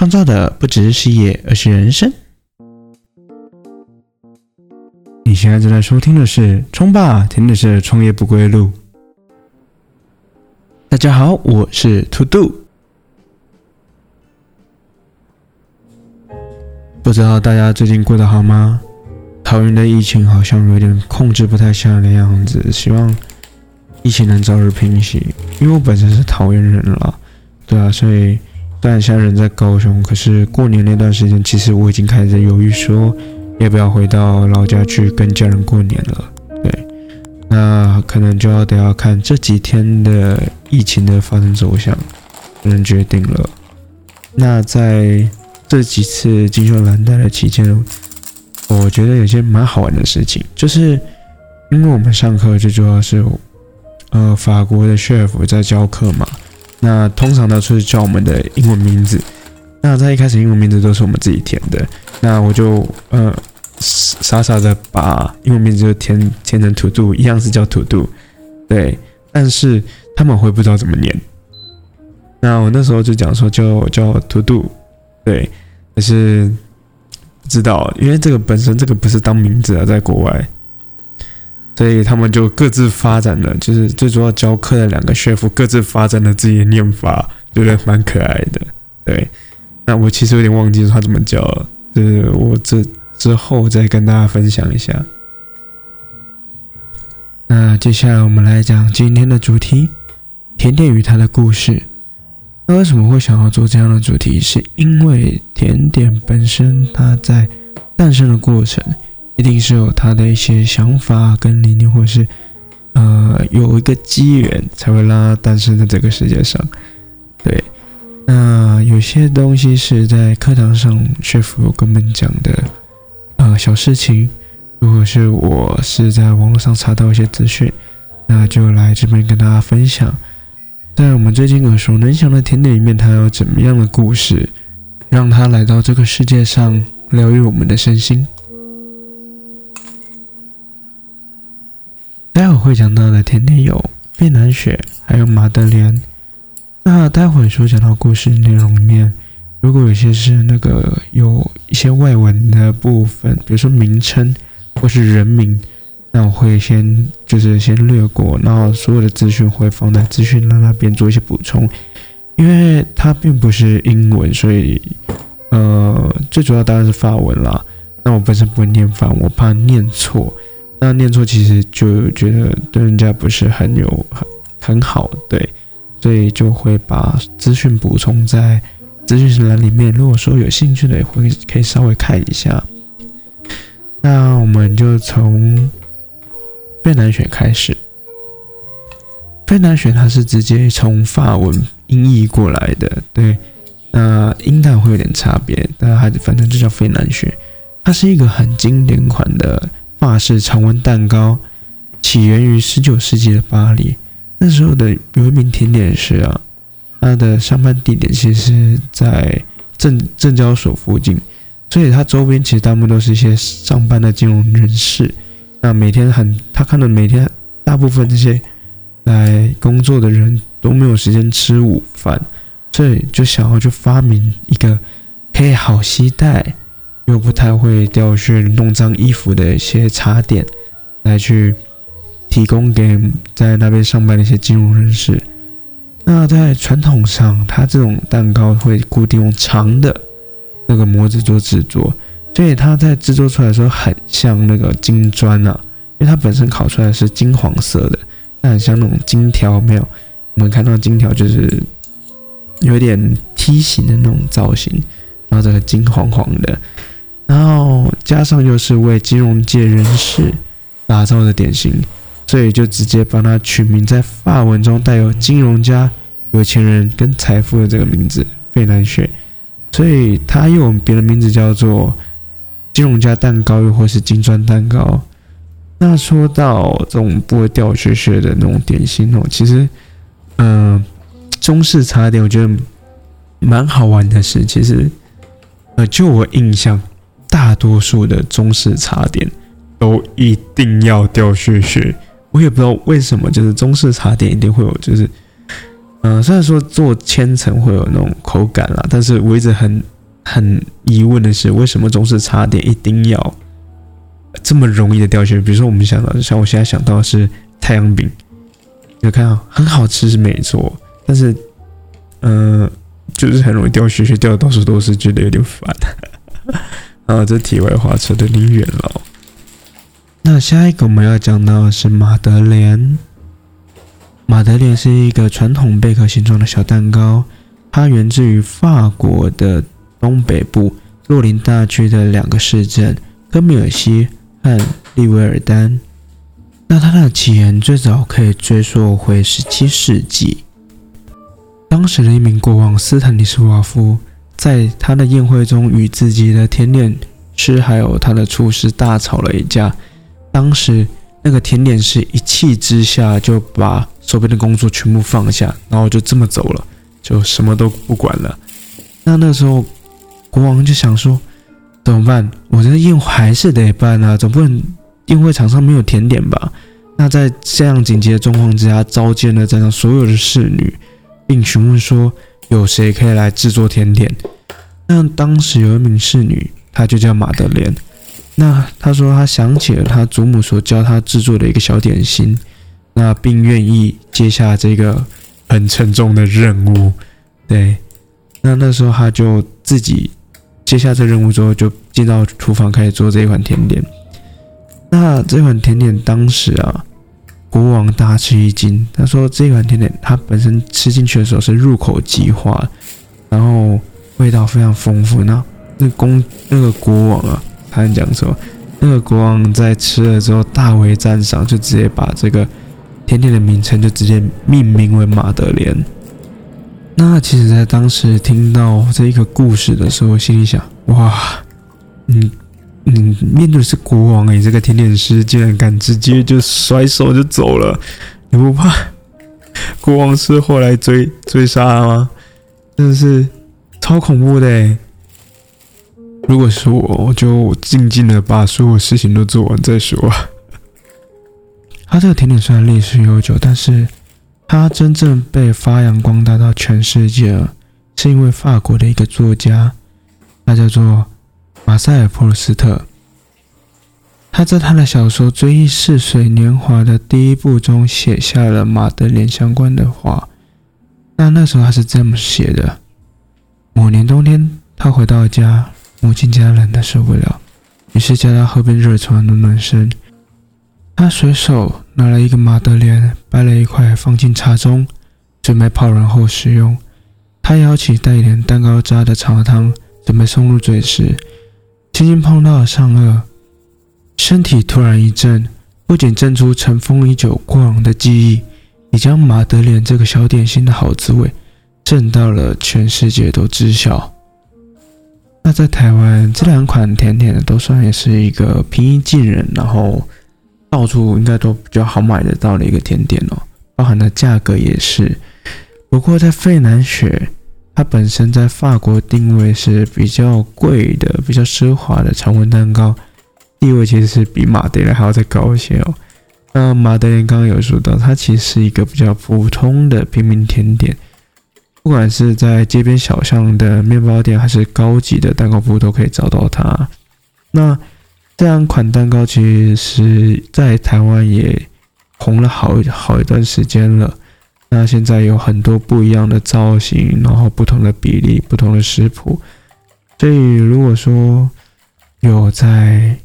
创造的不只是事业，而是人生。你现在正在收听的是《冲吧，听的是创业不归路》。大家好，我是兔兔。不知道大家最近过得好吗？桃园的疫情好像有点控制不太下来的样子，希望疫情能早日平息。因为我本身是桃园人了，对啊，所以。但现在人在高雄，可是过年那段时间，其实我已经开始犹豫，说要不要回到老家去跟家人过年了。对，那可能就要得要看这几天的疫情的发生走向，能决定了。那在这几次金秀兰带的期间，我觉得有些蛮好玩的事情，就是因为我们上课最主要是呃法国的 chef 在教课嘛。那通常都是叫我们的英文名字。那在一开始，英文名字都是我们自己填的。那我就呃傻傻的把英文名字就填填成 To Do，一样是叫 To Do。对，但是他们会不知道怎么念。那我那时候就讲说叫叫 To Do，对，可是不知道，因为这个本身这个不是当名字啊，在国外。所以他们就各自发展了，就是最主要教课的两个学府各自发展了自己的念法，觉得蛮可爱的。对，那我其实有点忘记他怎么教了，就是我这之后再跟大家分享一下。那接下来我们来讲今天的主题：甜点与它的故事。那为什么会想要做这样的主题？是因为甜点本身它在诞生的过程。一定是有他的一些想法跟理念，或是呃有一个机缘，才会让他诞生在这个世界上。对，那有些东西是在课堂上学府跟我们讲的呃小事情，如果是我是在网络上查到一些资讯，那就来这边跟大家分享。在我们最近耳熟能详的甜点里面，它有怎么样的故事，让它来到这个世界上疗愈我们的身心？待会会讲到的甜点有越南雪，还有马德莲。那待会所讲到故事内容里面，如果有些是那个有一些外文的部分，比如说名称或是人名，那我会先就是先略过，然后所有的资讯会放在资讯栏那边做一些补充，因为它并不是英文，所以呃，最主要当然是法文啦。那我本身不会念法，我怕念错。那念错其实就觉得对人家不是很有很很好，对，所以就会把资讯补充在资讯栏里面。如果说有兴趣的，也会可以稍微看一下。那我们就从越南选开始。越南选它是直接从法文音译过来的，对，那音调会有点差别，但它反正就叫费南雪。它是一个很经典款的。法式常温蛋糕起源于十九世纪的巴黎，那时候的有一名甜点师啊，他的上班地点其实是在证证交所附近，所以他周边其实大部分都是一些上班的金融人士。那每天很，他看到每天大部分这些来工作的人都没有时间吃午饭，所以就想要去发明一个可以好携带。又不太会掉去弄脏衣服的一些茶点，来去提供给在那边上班的一些金融人士。那在传统上，它这种蛋糕会固定用长的那个模子做制作，所以它在制作出来的时候很像那个金砖啊，因为它本身烤出来是金黄色的，那很像那种金条。没有，我们看到金条就是有点梯形的那种造型，然后这个金黄黄的。然后加上又是为金融界人士打造的点心，所以就直接帮他取名在法文中带有金融家、有钱人跟财富的这个名字——费南雪。所以他又别的名字叫做金融家蛋糕，又或是金砖蛋糕。那说到这种不会掉屑屑的那种点心哦，其实，嗯，中式茶点我觉得蛮好玩的是，其实，呃，就我印象。大多数的中式茶点都一定要掉屑屑，我也不知道为什么，就是中式茶点一定会有，就是嗯，虽然说做千层会有那种口感啦，但是我一直很很疑问的是，为什么中式茶点一定要这么容易的掉屑？比如说我们想到，像我现在想到的是太阳饼，有看到很好吃是没错，但是嗯，就是很容易掉屑屑，掉的到处都是，觉得有点烦。啊，这题外话扯得有点远了。那下一个我们要讲到的是马德莲。马德莲是一个传统贝壳形状的小蛋糕，它源自于法国的东北部洛林大区的两个市镇科米尔西和利维尔丹。那它的起源最早可以追溯回17世纪，当时的一名国王斯坦尼斯瓦夫在他的宴会中与自己的甜点师还有他的厨师大吵了一架，当时那个甜点师一气之下就把。手边的工作全部放下，然后就这么走了，就什么都不管了。那那时候国王就想说，怎么办？我这宴会还是得办啊，总不能宴会场上没有甜点吧？那在这样紧急的状况之下，召见了在场所有的侍女，并询问说有谁可以来制作甜点。那当时有一名侍女，她就叫马德莲。那她说她想起了她祖母所教她制作的一个小点心。那并愿意接下这个很沉重的任务，对。那那时候她就自己接下这任务之后，就进到厨房开始做这一款甜点。那这款甜点当时啊，国王大吃一惊。他说这款甜点它本身吃进去的时候是入口即化，然后味道非常丰富。那那公那个国王啊，他讲说，那个国王在吃了之后大为赞赏，就直接把这个。甜点的名称就直接命名为马德莲。那其实，在当时听到这一个故事的时候，心里想：哇，嗯嗯面对的是国王诶，这个甜点师竟然敢直接就甩手就走了，你不怕国王是后来追追杀吗？真的是超恐怖的诶。如果是我，我就静静的把所有事情都做完再说。他这个甜点虽然历史悠久，但是他真正被发扬光大到全世界，是因为法国的一个作家，他叫做马塞尔·普鲁斯特。他在他的小说《追忆似水年华》的第一部中写下了马德莲相关的话。那那时候他是这么写的：某年冬天，他回到家，母亲家冷得受不了，于是叫他喝杯热茶暖暖身。他随手拿了一个马德莲，掰了一块放进茶中，准备泡软后食用。他舀起带一点蛋糕渣的茶汤，准备送入嘴时，轻轻碰到了上颚，身体突然一震，不仅震出尘封已久过往的记忆，也将马德莲这个小点心的好滋味震到了全世界都知晓。那在台湾，这两款甜点都算也是一个平易近人，然后。到处应该都比较好买得到的一个甜点哦，包含的价格也是。不过在费南雪，它本身在法国定位是比较贵的、比较奢华的常温蛋糕，地位其实是比马德莲还要再高一些哦。那马德莲刚刚有说到，它其实是一个比较普通的平民甜点，不管是在街边小巷的面包店，还是高级的蛋糕铺，都可以找到它。那这两款蛋糕其实在台湾也红了好好一段时间了。那现在有很多不一样的造型，然后不同的比例、不同的食谱。所以如果说有在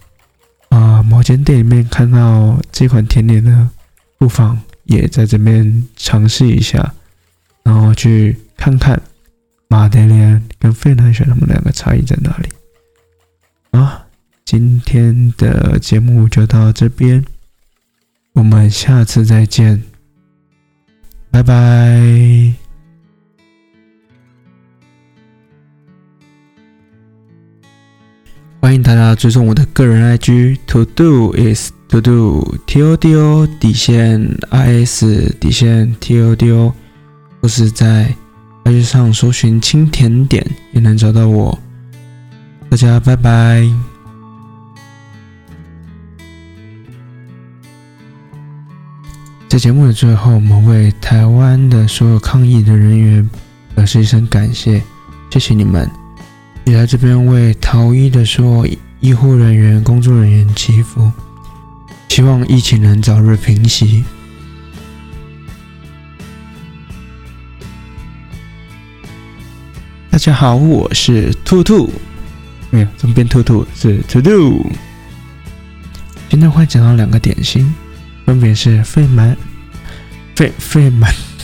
啊某间店里面看到这款甜点呢，不妨也在这边尝试一下，然后去看看马德莲跟费南雪他们两个差异在哪里啊。今天的节目就到这边，我们下次再见，拜拜！欢迎大家追踪我的个人 IG，To Do is To Do，T O D O 底线 I S 底线 T O D O，或是在 IG 上搜寻“轻甜点”也能找到我。大家拜拜。在节目的最后，我们为台湾的所有抗疫的人员表示一声感谢，谢谢你们！也在这边为逃逸的所有医护人员、工作人员祈福，希望疫情能早日平息。大家好，我是兔兔，没有，怎么变兔兔？是兔兔。今天会讲到两个点心，分别是费曼、费费曼。